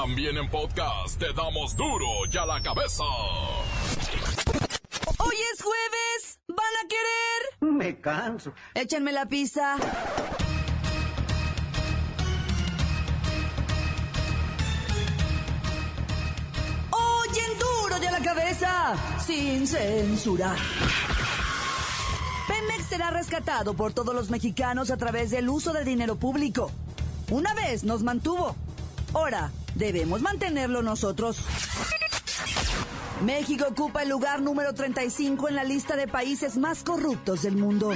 También en podcast te damos duro y a la cabeza. Hoy es jueves. ¿Van a querer? Me canso. Échenme la pizza. Oyen duro de la cabeza, sin censura. Pemex será rescatado por todos los mexicanos a través del uso de dinero público. Una vez nos mantuvo. Ahora debemos mantenerlo nosotros. México ocupa el lugar número 35 en la lista de países más corruptos del mundo.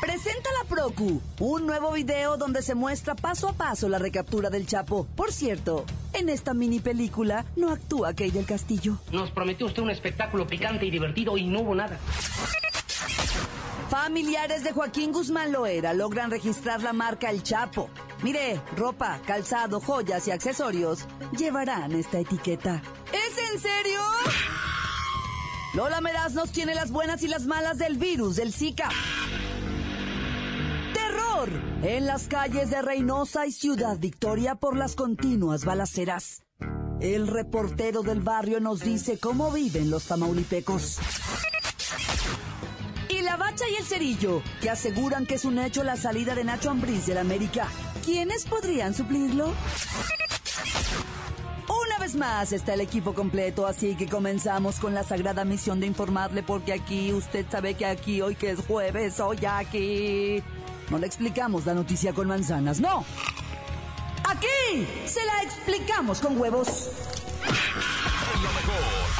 Presenta la Procu un nuevo video donde se muestra paso a paso la recaptura del Chapo. Por cierto, en esta mini película no actúa Kay del Castillo. Nos prometió usted un espectáculo picante y divertido y no hubo nada. Familiares de Joaquín Guzmán Loera logran registrar la marca El Chapo. Mire, ropa, calzado, joyas y accesorios llevarán esta etiqueta. ¿Es en serio? Lola Meraz nos tiene las buenas y las malas del virus del Zika. Terror en las calles de Reynosa y Ciudad Victoria por las continuas balaceras. El reportero del barrio nos dice cómo viven los tamaulipecos. La bacha y el cerillo, que aseguran que es un hecho la salida de Nacho Ambriz del América. ¿Quiénes podrían suplirlo? Una vez más está el equipo completo, así que comenzamos con la sagrada misión de informarle, porque aquí usted sabe que aquí, hoy que es jueves, hoy aquí. No le explicamos la noticia con manzanas, no. Aquí se la explicamos con huevos.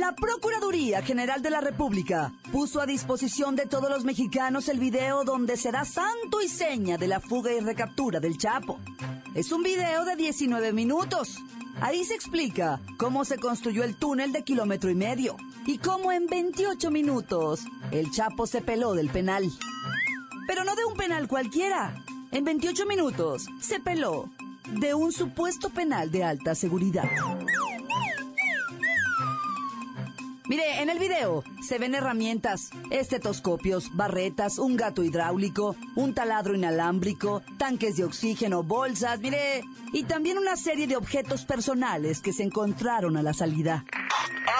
La Procuraduría General de la República puso a disposición de todos los mexicanos el video donde será santo y seña de la fuga y recaptura del Chapo. Es un video de 19 minutos. Ahí se explica cómo se construyó el túnel de kilómetro y medio y cómo en 28 minutos el Chapo se peló del penal. Pero no de un penal cualquiera. En 28 minutos se peló de un supuesto penal de alta seguridad. Mire, en el video se ven herramientas, estetoscopios, barretas, un gato hidráulico, un taladro inalámbrico, tanques de oxígeno, bolsas, mire, y también una serie de objetos personales que se encontraron a la salida.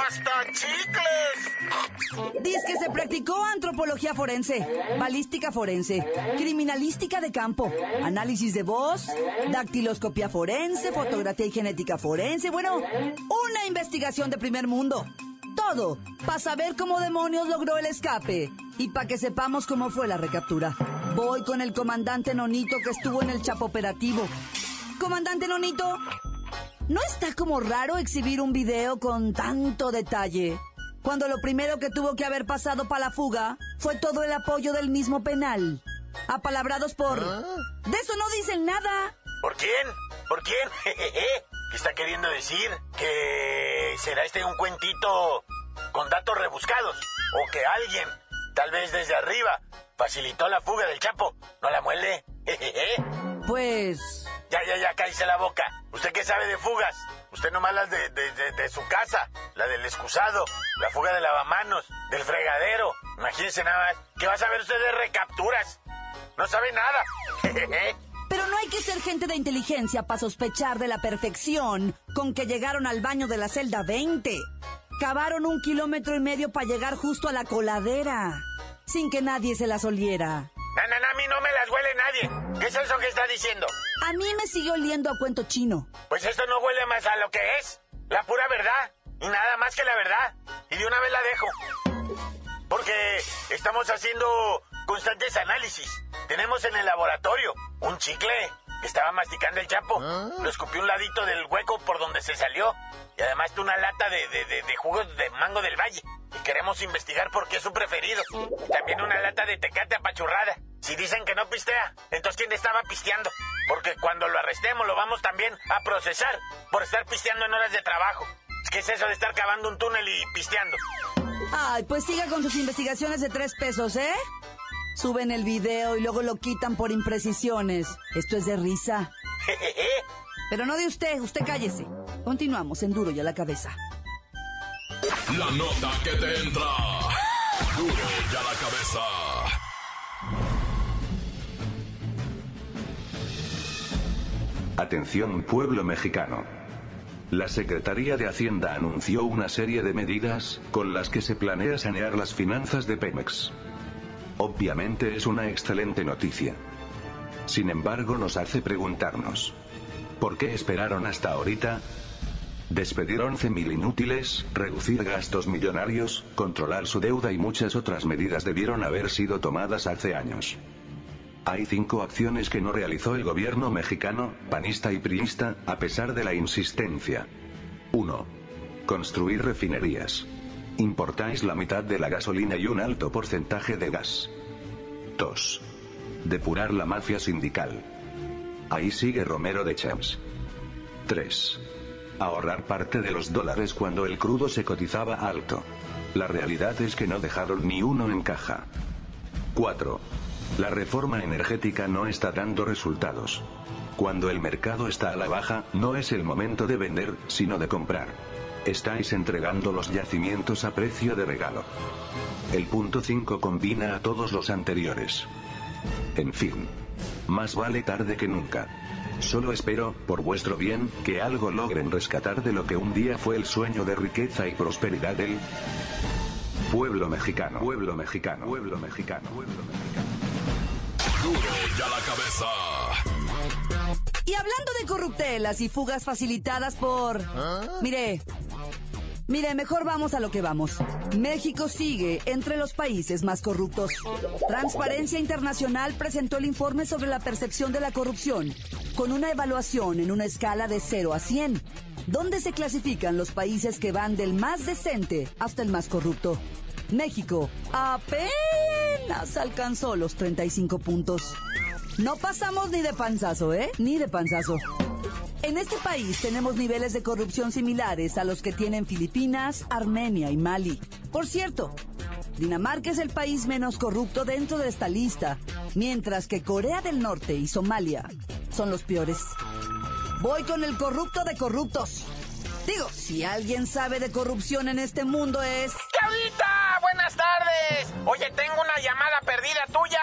¡Hasta chicles! Dice que se practicó antropología forense, balística forense, criminalística de campo, análisis de voz, dactiloscopía forense, fotografía y genética forense, bueno, una investigación de primer mundo. Todo para saber cómo demonios logró el escape y para que sepamos cómo fue la recaptura. Voy con el comandante Nonito que estuvo en el chapo operativo. Comandante Nonito, ¿no está como raro exhibir un video con tanto detalle? Cuando lo primero que tuvo que haber pasado para la fuga fue todo el apoyo del mismo penal. Apalabrados por... De eso no dicen nada. ¿Por quién? ¿Por quién? ¿Qué está queriendo decir? ¿Que será este un cuentito con datos rebuscados? ¿O que alguien, tal vez desde arriba, facilitó la fuga del Chapo? ¿No la muele? Pues... Ya, ya, ya, cállese la boca. ¿Usted qué sabe de fugas? Usted nomás las de, de, de, de su casa, la del excusado, la fuga de lavamanos, del fregadero. Imagínese nada más. ¿Qué va a saber usted de recapturas? No sabe nada. Pero no hay que ser gente de inteligencia para sospechar de la perfección con que llegaron al baño de la celda 20. Cavaron un kilómetro y medio para llegar justo a la coladera, sin que nadie se las oliera. No, a mí no me las huele nadie. ¿Qué es eso que está diciendo? A mí me sigue oliendo a cuento chino. Pues esto no huele más a lo que es. La pura verdad. Y nada más que la verdad. Y de una vez la dejo. Porque estamos haciendo constantes análisis. Tenemos en el laboratorio un chicle que estaba masticando el chapo. Lo escupió un ladito del hueco por donde se salió. Y además una lata de, de, de, de jugos de mango del valle. Y queremos investigar por qué es su preferido. Y también una lata de tecate apachurrada. Si dicen que no pistea, entonces ¿quién estaba pisteando? Porque cuando lo arrestemos lo vamos también a procesar por estar pisteando en horas de trabajo. ¿Qué es eso de estar cavando un túnel y pisteando? Ay, pues siga con sus investigaciones de tres pesos, ¿eh? Suben el video y luego lo quitan por imprecisiones. Esto es de risa. Pero no de usted, usted cállese. Continuamos en Duro y a la cabeza. La nota que te entra. Duro y a la cabeza. Atención pueblo mexicano. La Secretaría de Hacienda anunció una serie de medidas con las que se planea sanear las finanzas de Pemex. Obviamente es una excelente noticia. Sin embargo nos hace preguntarnos. ¿Por qué esperaron hasta ahorita? Despedir 11.000 inútiles, reducir gastos millonarios, controlar su deuda y muchas otras medidas debieron haber sido tomadas hace años. Hay cinco acciones que no realizó el gobierno mexicano, panista y priista, a pesar de la insistencia. 1. Construir refinerías. Importáis la mitad de la gasolina y un alto porcentaje de gas. 2. Depurar la mafia sindical. Ahí sigue Romero de Champs. 3. Ahorrar parte de los dólares cuando el crudo se cotizaba alto. La realidad es que no dejaron ni uno en caja. 4. La reforma energética no está dando resultados. Cuando el mercado está a la baja, no es el momento de vender, sino de comprar. Estáis entregando los yacimientos a precio de regalo. El punto 5 combina a todos los anteriores. En fin. Más vale tarde que nunca. Solo espero, por vuestro bien, que algo logren rescatar de lo que un día fue el sueño de riqueza y prosperidad del pueblo mexicano. Pueblo mexicano. Pueblo mexicano. Pueblo mexicano. Duro y a la cabeza. Y hablando de corruptelas y fugas facilitadas por... Mire, mire, mejor vamos a lo que vamos. México sigue entre los países más corruptos. Transparencia Internacional presentó el informe sobre la percepción de la corrupción, con una evaluación en una escala de 0 a 100, donde se clasifican los países que van del más decente hasta el más corrupto. México apenas alcanzó los 35 puntos. No pasamos ni de panzazo, ¿eh? Ni de panzazo. En este país tenemos niveles de corrupción similares a los que tienen Filipinas, Armenia y Mali. Por cierto, Dinamarca es el país menos corrupto dentro de esta lista, mientras que Corea del Norte y Somalia son los peores. Voy con el corrupto de corruptos. Digo, si alguien sabe de corrupción en este mundo es... ¡Claudita! ¡Buenas tardes! Oye, tengo una llamada perdida tuya.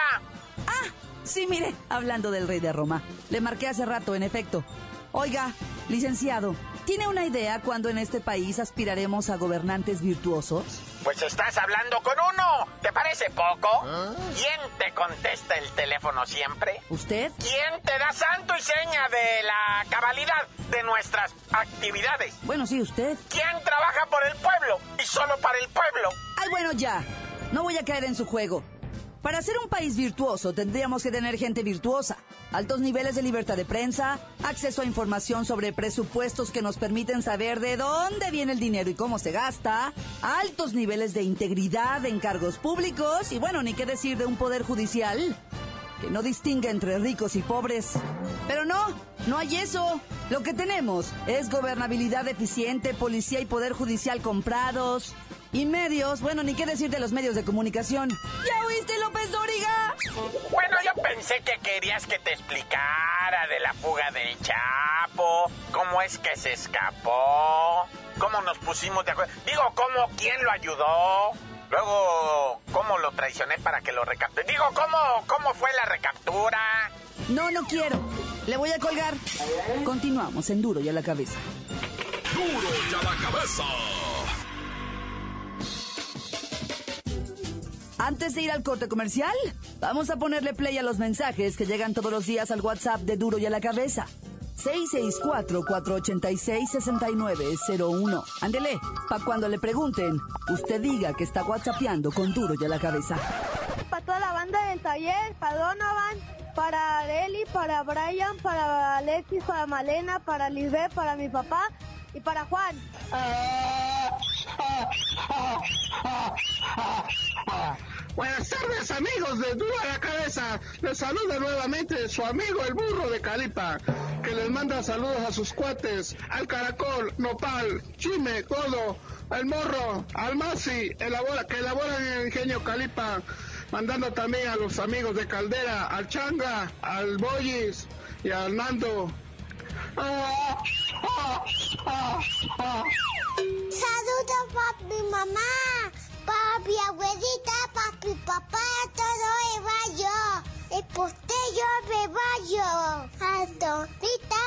Ah, sí, mire, hablando del rey de Roma. Le marqué hace rato, en efecto. Oiga, licenciado, ¿tiene una idea cuándo en este país aspiraremos a gobernantes virtuosos? Pues estás hablando con uno. ¿Te parece poco? ¿Quién te contesta el teléfono siempre? ¿Usted? ¿Quién te da santo y seña de la cabalidad de nuestras actividades? Bueno, sí, usted. ¿Quién trabaja por el pueblo y solo para el pueblo? Ay, bueno, ya. No voy a caer en su juego. Para ser un país virtuoso tendríamos que tener gente virtuosa, altos niveles de libertad de prensa, acceso a información sobre presupuestos que nos permiten saber de dónde viene el dinero y cómo se gasta, altos niveles de integridad en cargos públicos y bueno, ni qué decir de un poder judicial que no distingue entre ricos y pobres. Pero no, no hay eso. Lo que tenemos es gobernabilidad eficiente, policía y poder judicial comprados. Y medios, bueno, ni qué decir de los medios de comunicación. ¿Ya oíste, López Dóriga? Bueno, yo pensé que querías que te explicara de la fuga del Chapo, cómo es que se escapó, cómo nos pusimos de acuerdo. Digo, cómo, quién lo ayudó. Luego, cómo lo traicioné para que lo recapture. Digo, cómo, cómo fue la recaptura. No, no quiero. Le voy a colgar. Continuamos en Duro y a la cabeza. Duro y a la cabeza. Antes de ir al corte comercial, vamos a ponerle play a los mensajes que llegan todos los días al WhatsApp de Duro y a la cabeza. 664-486-6901. Ándele, pa' cuando le pregunten, usted diga que está whatsappeando con Duro y a la cabeza. Para toda la banda del taller, para Donovan, para Areli, para Brian, para Alexis, para Malena, para Lisbeth, para mi papá para Juan. Buenas tardes amigos de Duro a la Cabeza. Les saluda nuevamente su amigo el burro de Calipa, que les manda saludos a sus cuates, al caracol, nopal, chime, codo, al morro, al masi, elabora, que elaboran el ingenio Calipa. Mandando también a los amigos de Caldera, al Changa, al Boyis y al Nando. Saludos papi, mamá, papi, abuelita, papi, papá, todo el barrio. El postello de barrio. A Dorita,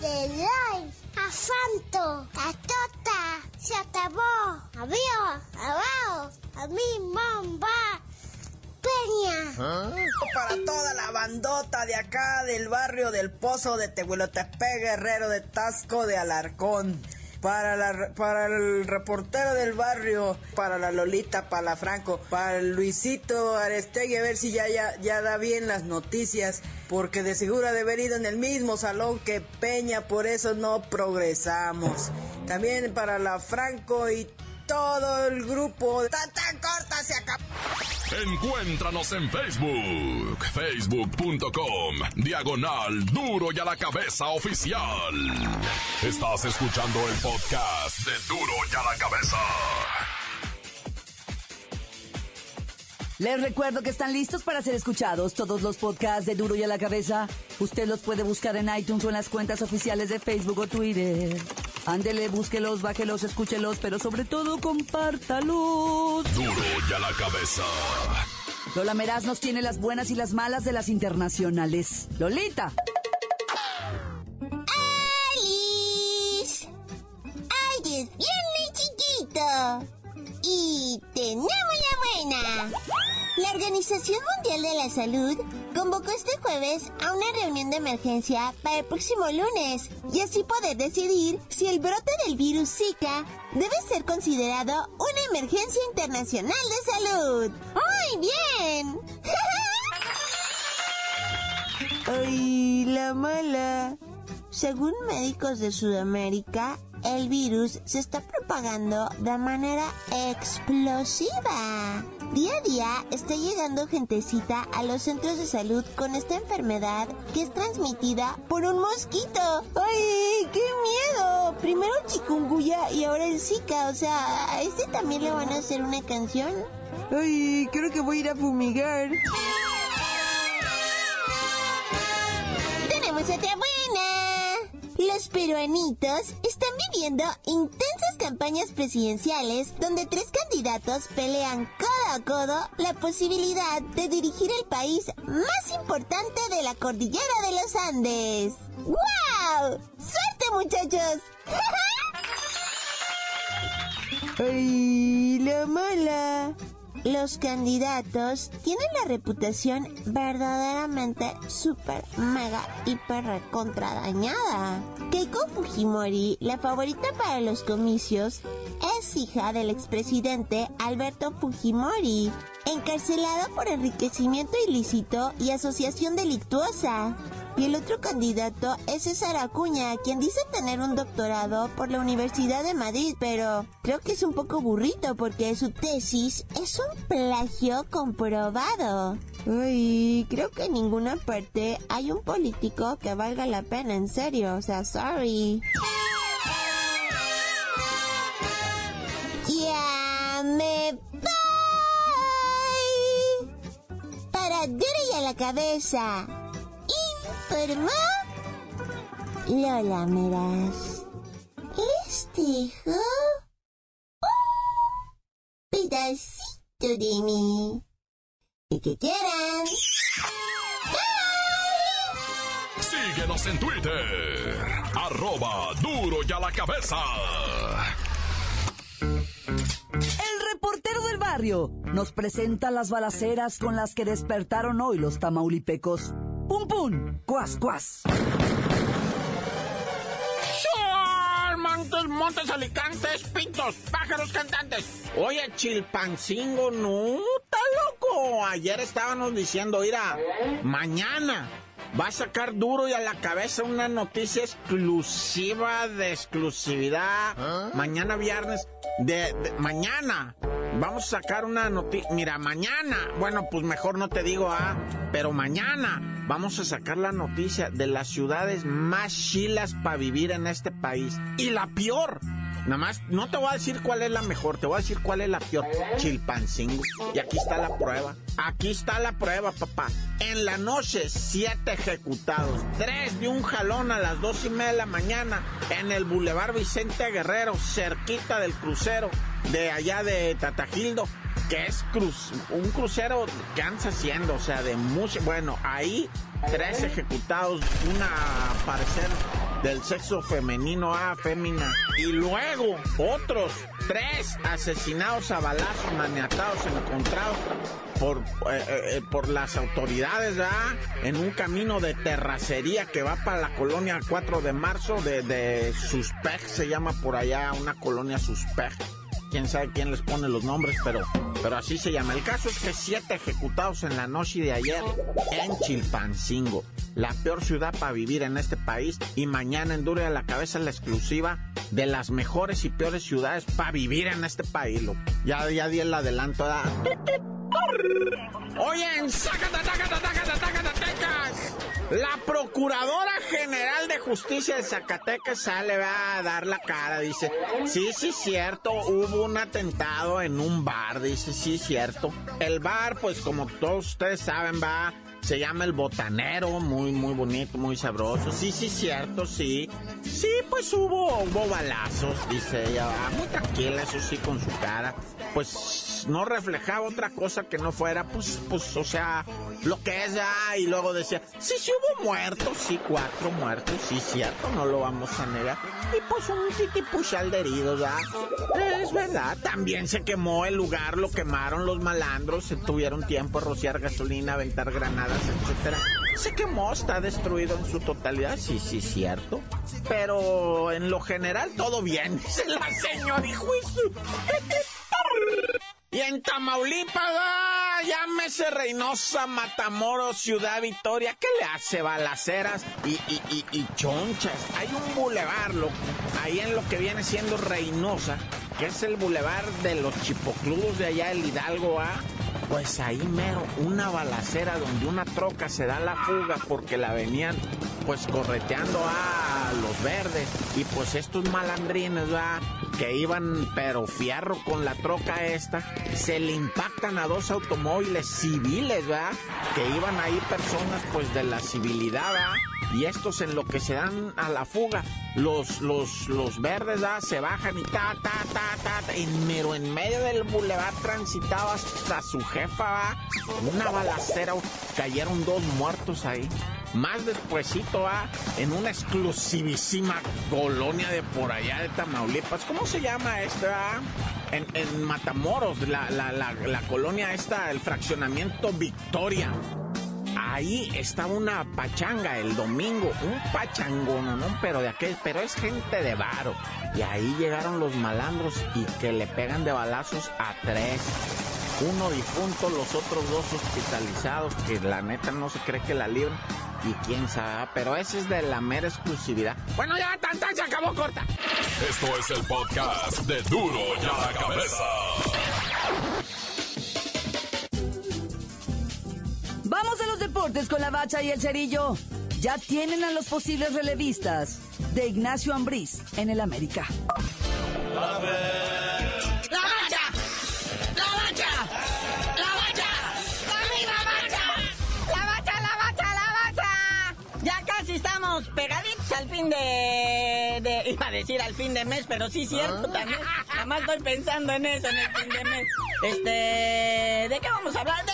de Loy, a Santo, a Tota, se acabó. Adiós, abajo, a mi mamá. Peña. Para toda la bandota de acá del barrio del Pozo de Tehuelotepec, Guerrero de Tasco de Alarcón. Para, el reportero del barrio, para la Lolita, para la Franco, para Luisito Arestegui, a ver si ya, ya, ya da bien las noticias, porque de seguro de haber ido en el mismo salón que Peña, por eso no progresamos. También para la Franco y todo el grupo. ¡Tan, tan corta se acabó! Encuéntranos en Facebook, facebook.com, diagonal duro y a la cabeza oficial. Estás escuchando el podcast de duro y a la cabeza. Les recuerdo que están listos para ser escuchados todos los podcasts de Duro y a la cabeza. Usted los puede buscar en iTunes o en las cuentas oficiales de Facebook o Twitter. Ándele, búsquelos, bájelos, escúchelos, pero sobre todo compártalos. Duro y a la cabeza. Lola Meraz nos tiene las buenas y las malas de las internacionales. Lolita. Organización Mundial de la Salud convocó este jueves a una reunión de emergencia para el próximo lunes y así poder decidir si el brote del virus Zika debe ser considerado una emergencia internacional de salud. ¡Ay, bien! ¡Ay, la mala! Según médicos de Sudamérica, el virus se está propagando de manera explosiva. Día a día está llegando gentecita a los centros de salud con esta enfermedad que es transmitida por un mosquito. ¡Ay, qué miedo! Primero chikungunya y ahora el Zika. O sea, ¿a este también le van a hacer una canción? Ay, creo que voy a ir a fumigar. ¡Tenemos otra buena! Los peruanitos están viviendo intensas campañas presidenciales donde tres candidatos pelean codo a codo la posibilidad de dirigir el país más importante de la cordillera de los Andes. ¡Wow! ¡Suerte muchachos! ¡Ay, la mala! Los candidatos tienen la reputación verdaderamente super, mega, hiper recontra dañada. Keiko Fujimori, la favorita para los comicios, es hija del expresidente Alberto Fujimori, encarcelado por enriquecimiento ilícito y asociación delictuosa. Y el otro candidato es César Acuña, quien dice tener un doctorado por la Universidad de Madrid, pero creo que es un poco burrito porque su tesis es un plagio comprobado. Uy, creo que en ninguna parte hay un político que valga la pena, en serio, o sea, sorry. Ya me voy. Para duro a la cabeza. Informó Lola Meraz. Les dejo un pedacito de mí. El que quieran. Síguenos en Twitter. Arroba duro y a la cabeza. El reportero del barrio nos presenta las balaceras con las que despertaron hoy los tamaulipecos. ¡Pum, pum! ¡Cuas, cuas! Montes, montes, alicantes, pintos, pájaros cantantes. Oye, Chilpancingo, no, está loco. Ayer estábamos diciendo, mira, mañana va a sacar duro y a la cabeza una noticia exclusiva de exclusividad. Mañana viernes, de, de- mañana. Vamos a sacar una noticia. Mira, mañana. Bueno, pues mejor no te digo, ah, pero mañana vamos a sacar la noticia de las ciudades más chilas para vivir en este país. Y la peor, Nada más, no te voy a decir cuál es la mejor, te voy a decir cuál es la peor. Chilpancingo. Y aquí está la prueba. Aquí está la prueba, papá. En la noche, siete ejecutados. Tres de un jalón a las dos y media de la mañana en el Boulevard Vicente Guerrero, cerquita del crucero de allá de Tatajildo que es un crucero que andas haciendo, o sea, de mucho. Bueno, ahí tres ejecutados, una parecer del sexo femenino a fémina. Y luego otros tres asesinados a balazos, maniatados, encontrados por, eh, eh, por las autoridades, ¿verdad? En un camino de terracería que va para la colonia 4 de marzo de, de Suspect, se llama por allá, una colonia Suspect quién sabe quién les pone los nombres, pero, pero así se llama. El caso es que siete ejecutados en la noche de ayer en Chilpancingo, la peor ciudad para vivir en este país, y mañana en Dure a la cabeza la exclusiva de las mejores y peores ciudades para vivir en este país. Lo. Ya, ya di el adelanto. Oye, la Procuradora General de Justicia de Zacatecas sale va a dar la cara, dice, sí, sí, cierto, hubo un atentado en un bar, dice, sí, cierto. El bar, pues como todos ustedes saben, va se llama El Botanero, muy, muy bonito, muy sabroso. Sí, sí, cierto, sí. Sí, pues hubo, hubo balazos, dice ella. Muy tranquila, eso sí, con su cara. Pues no reflejaba otra cosa que no fuera, pues, pues, o sea, lo que es ya. Y luego decía, sí, sí hubo muertos, sí, cuatro muertos, sí, cierto, no lo vamos a negar. Y pues un titipuchal de heridos, ya. Es verdad, también se quemó el lugar, lo quemaron los malandros, se tuvieron tiempo a rociar gasolina, aventar granadas etcétera. Se quemó, está destruido en su totalidad, sí, sí, cierto. Pero en lo general todo bien, dice la señora y Y en Tamaulipas, ah, llámese Reynosa, Matamoros, Ciudad Victoria, ¿qué le hace? Balaceras y, y, y, chonchas. Hay un bulevar, ahí en lo que viene siendo Reynosa, que es el bulevar de los chipoclubos de allá, el Hidalgo, ¿ah? Pues ahí mero, una balacera donde una troca se da la fuga porque la venían pues correteando a los verdes. Y pues estos malandrines, va que iban pero fierro con la troca esta, se le impactan a dos automóviles civiles, va que iban ahí personas pues de la civilidad, ¿verdad? y estos en lo que se dan a la fuga, los, los, los verdes ¿ah? se bajan y ta, ta, ta, ta, en mero en medio del bulevar transitaba hasta su jefa, ¿va? una balacera, cayeron dos muertos ahí. Más despuesito, ¿va? en una exclusivísima colonia de por allá de Tamaulipas. ¿Cómo se llama esta? En, en Matamoros, la, la, la, colonia esta, el fraccionamiento Victoria ahí estaba una pachanga el domingo, un pachangón, ¿no? Pero de aquel, pero es gente de varo. Y ahí llegaron los malandros y que le pegan de balazos a tres. Uno difunto, los otros dos hospitalizados, que la neta no se cree que la libren. Y quién sabe, pero ese es de la mera exclusividad. Bueno, ya tan, se acabó corta. Esto es el podcast de Duro ya la cabeza. Vamos a los deportes con la bacha y el cerillo. Ya tienen a los posibles relevistas de Ignacio Ambriz en el América. ¡La al fin de, de... Iba a decir al fin de mes, pero sí cierto también. Nada más estoy pensando en eso, en el fin de mes. Este... ¿De qué vamos a hablar? De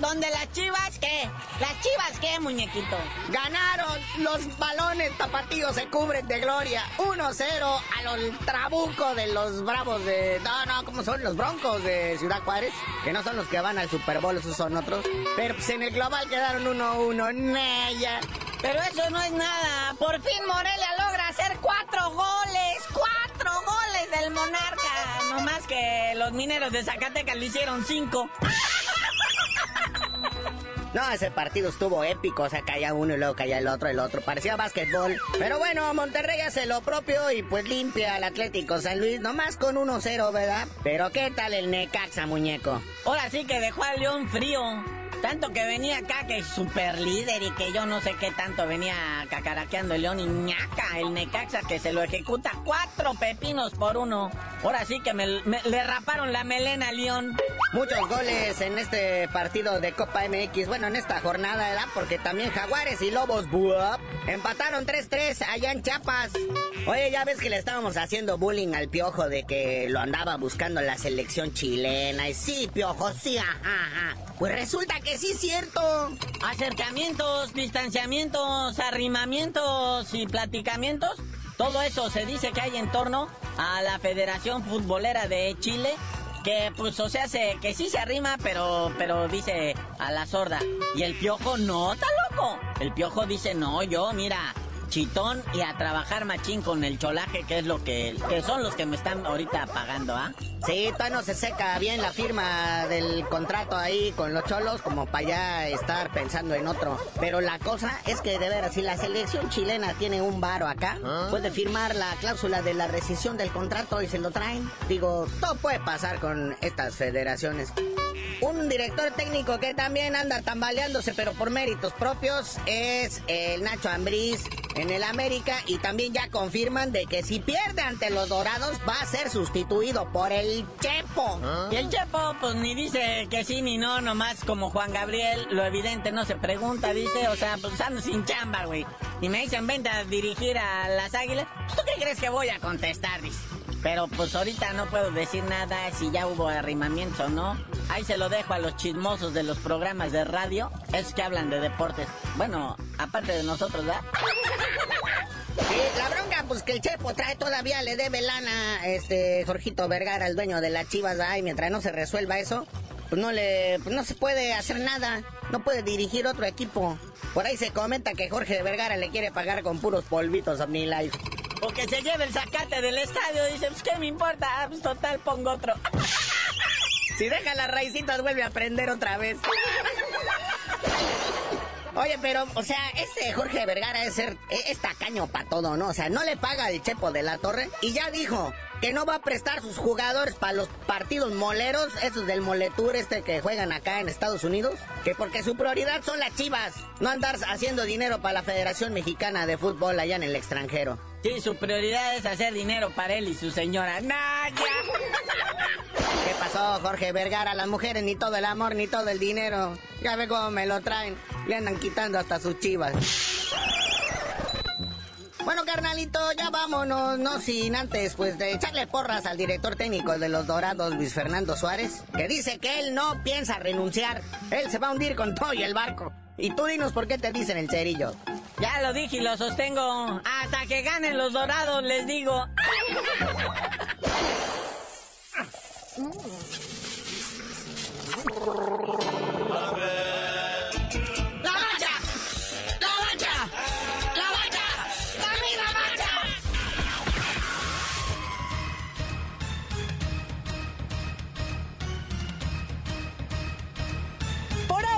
donde las chivas, ¿qué? Las chivas, ¿qué, muñequito? Ganaron, los balones tapatíos se cubren de gloria. 1-0 a los trabucos de los bravos de... No, no, ¿cómo son? Los broncos de Ciudad Juárez, que no son los que van al Super Bowl, esos son otros. Pero pues en el global quedaron 1-1, Nella. Pero eso no es nada. Por fin Morelia logra hacer cuatro goles. ¡Cuatro goles del Monarca! No más que los mineros de Zacatecas le hicieron cinco. No, ese partido estuvo épico, o sea, caía uno y luego caía el otro, el otro. Parecía básquetbol. Pero bueno, Monterrey hace lo propio y pues limpia al Atlético San Luis, nomás con 1-0, ¿verdad? Pero ¿qué tal el Necaxa, muñeco? Ahora sí que dejó al León frío. Tanto que venía acá que super líder y que yo no sé qué tanto venía cacaraqueando el León y ñaca, el Necaxa que se lo ejecuta cuatro pepinos por uno. Ahora sí que me, le raparon la melena al León. Muchos goles en este partido de Copa MX, bueno, en esta jornada, ¿verdad? Porque también Jaguares y Lobos Buap empataron 3-3 allá en Chiapas. Oye, ya ves que le estábamos haciendo bullying al piojo de que lo andaba buscando la selección chilena. Y sí, piojo, sí, ajá, ajá. Pues resulta que sí es cierto. Acercamientos, distanciamientos, arrimamientos y platicamientos. Todo eso se dice que hay en torno a la Federación Futbolera de Chile que pues o sea se, que sí se arrima pero pero dice a la sorda y el piojo no está loco el piojo dice no yo mira chitón y a trabajar machín con el cholaje, que es lo que, que son los que me están ahorita pagando, ¿ah? Sí, todavía no se seca bien la firma del contrato ahí con los cholos, como para ya estar pensando en otro. Pero la cosa es que, de veras, si la selección chilena tiene un varo acá, ¿Ah? puede firmar la cláusula de la rescisión del contrato y se lo traen. Digo, todo puede pasar con estas federaciones. Un director técnico que también anda tambaleándose, pero por méritos propios, es el Nacho Ambriz en el América y también ya confirman de que si pierde ante los Dorados va a ser sustituido por el Chepo. ¿Ah? Y el Chepo pues ni dice que sí ni no, nomás como Juan Gabriel, lo evidente no se pregunta, dice, o sea, pues ando sin chamba, güey. Y me dicen, vente a dirigir a las Águilas, ¿tú qué crees que voy a contestar? Dice. Pero pues ahorita no puedo decir nada si ya hubo arrimamientos o no. Ahí se lo dejo a los chismosos de los programas de radio, es que hablan de deportes. Bueno, aparte de nosotros, ¿verdad? Sí, la bronca, pues que el Chepo trae todavía, le debe lana, este, Jorgito Vergara, el dueño de las chivas, y mientras no se resuelva eso, pues no le, pues no se puede hacer nada, no puede dirigir otro equipo. Por ahí se comenta que Jorge Vergara le quiere pagar con puros polvitos a Life. O que se lleve el sacate del estadio. Dice, pues qué me importa, ah, pues total pongo otro. si deja las raicitas vuelve a aprender otra vez. Oye, pero, o sea, este Jorge Vergara es, ser, es tacaño para todo, ¿no? O sea, no le paga el Chepo de la Torre y ya dijo que no va a prestar sus jugadores para los partidos moleros, esos del moletur este que juegan acá en Estados Unidos, que porque su prioridad son las chivas, no andar haciendo dinero para la Federación Mexicana de Fútbol allá en el extranjero. Sí, su prioridad es hacer dinero para él y su señora. ¡Naya! ¿Qué pasó, Jorge Vergara? Las mujeres ni todo el amor ni todo el dinero. Ya ve cómo me lo traen. Le andan quitando hasta sus chivas. Bueno, carnalito, ya vámonos, no sin antes, pues, de echarle porras al director técnico de los Dorados, Luis Fernando Suárez, que dice que él no piensa renunciar. Él se va a hundir con todo y el barco. Y tú dinos por qué te dicen el cerillo. Ya lo dije y lo sostengo. Hasta que ganen los dorados, les digo.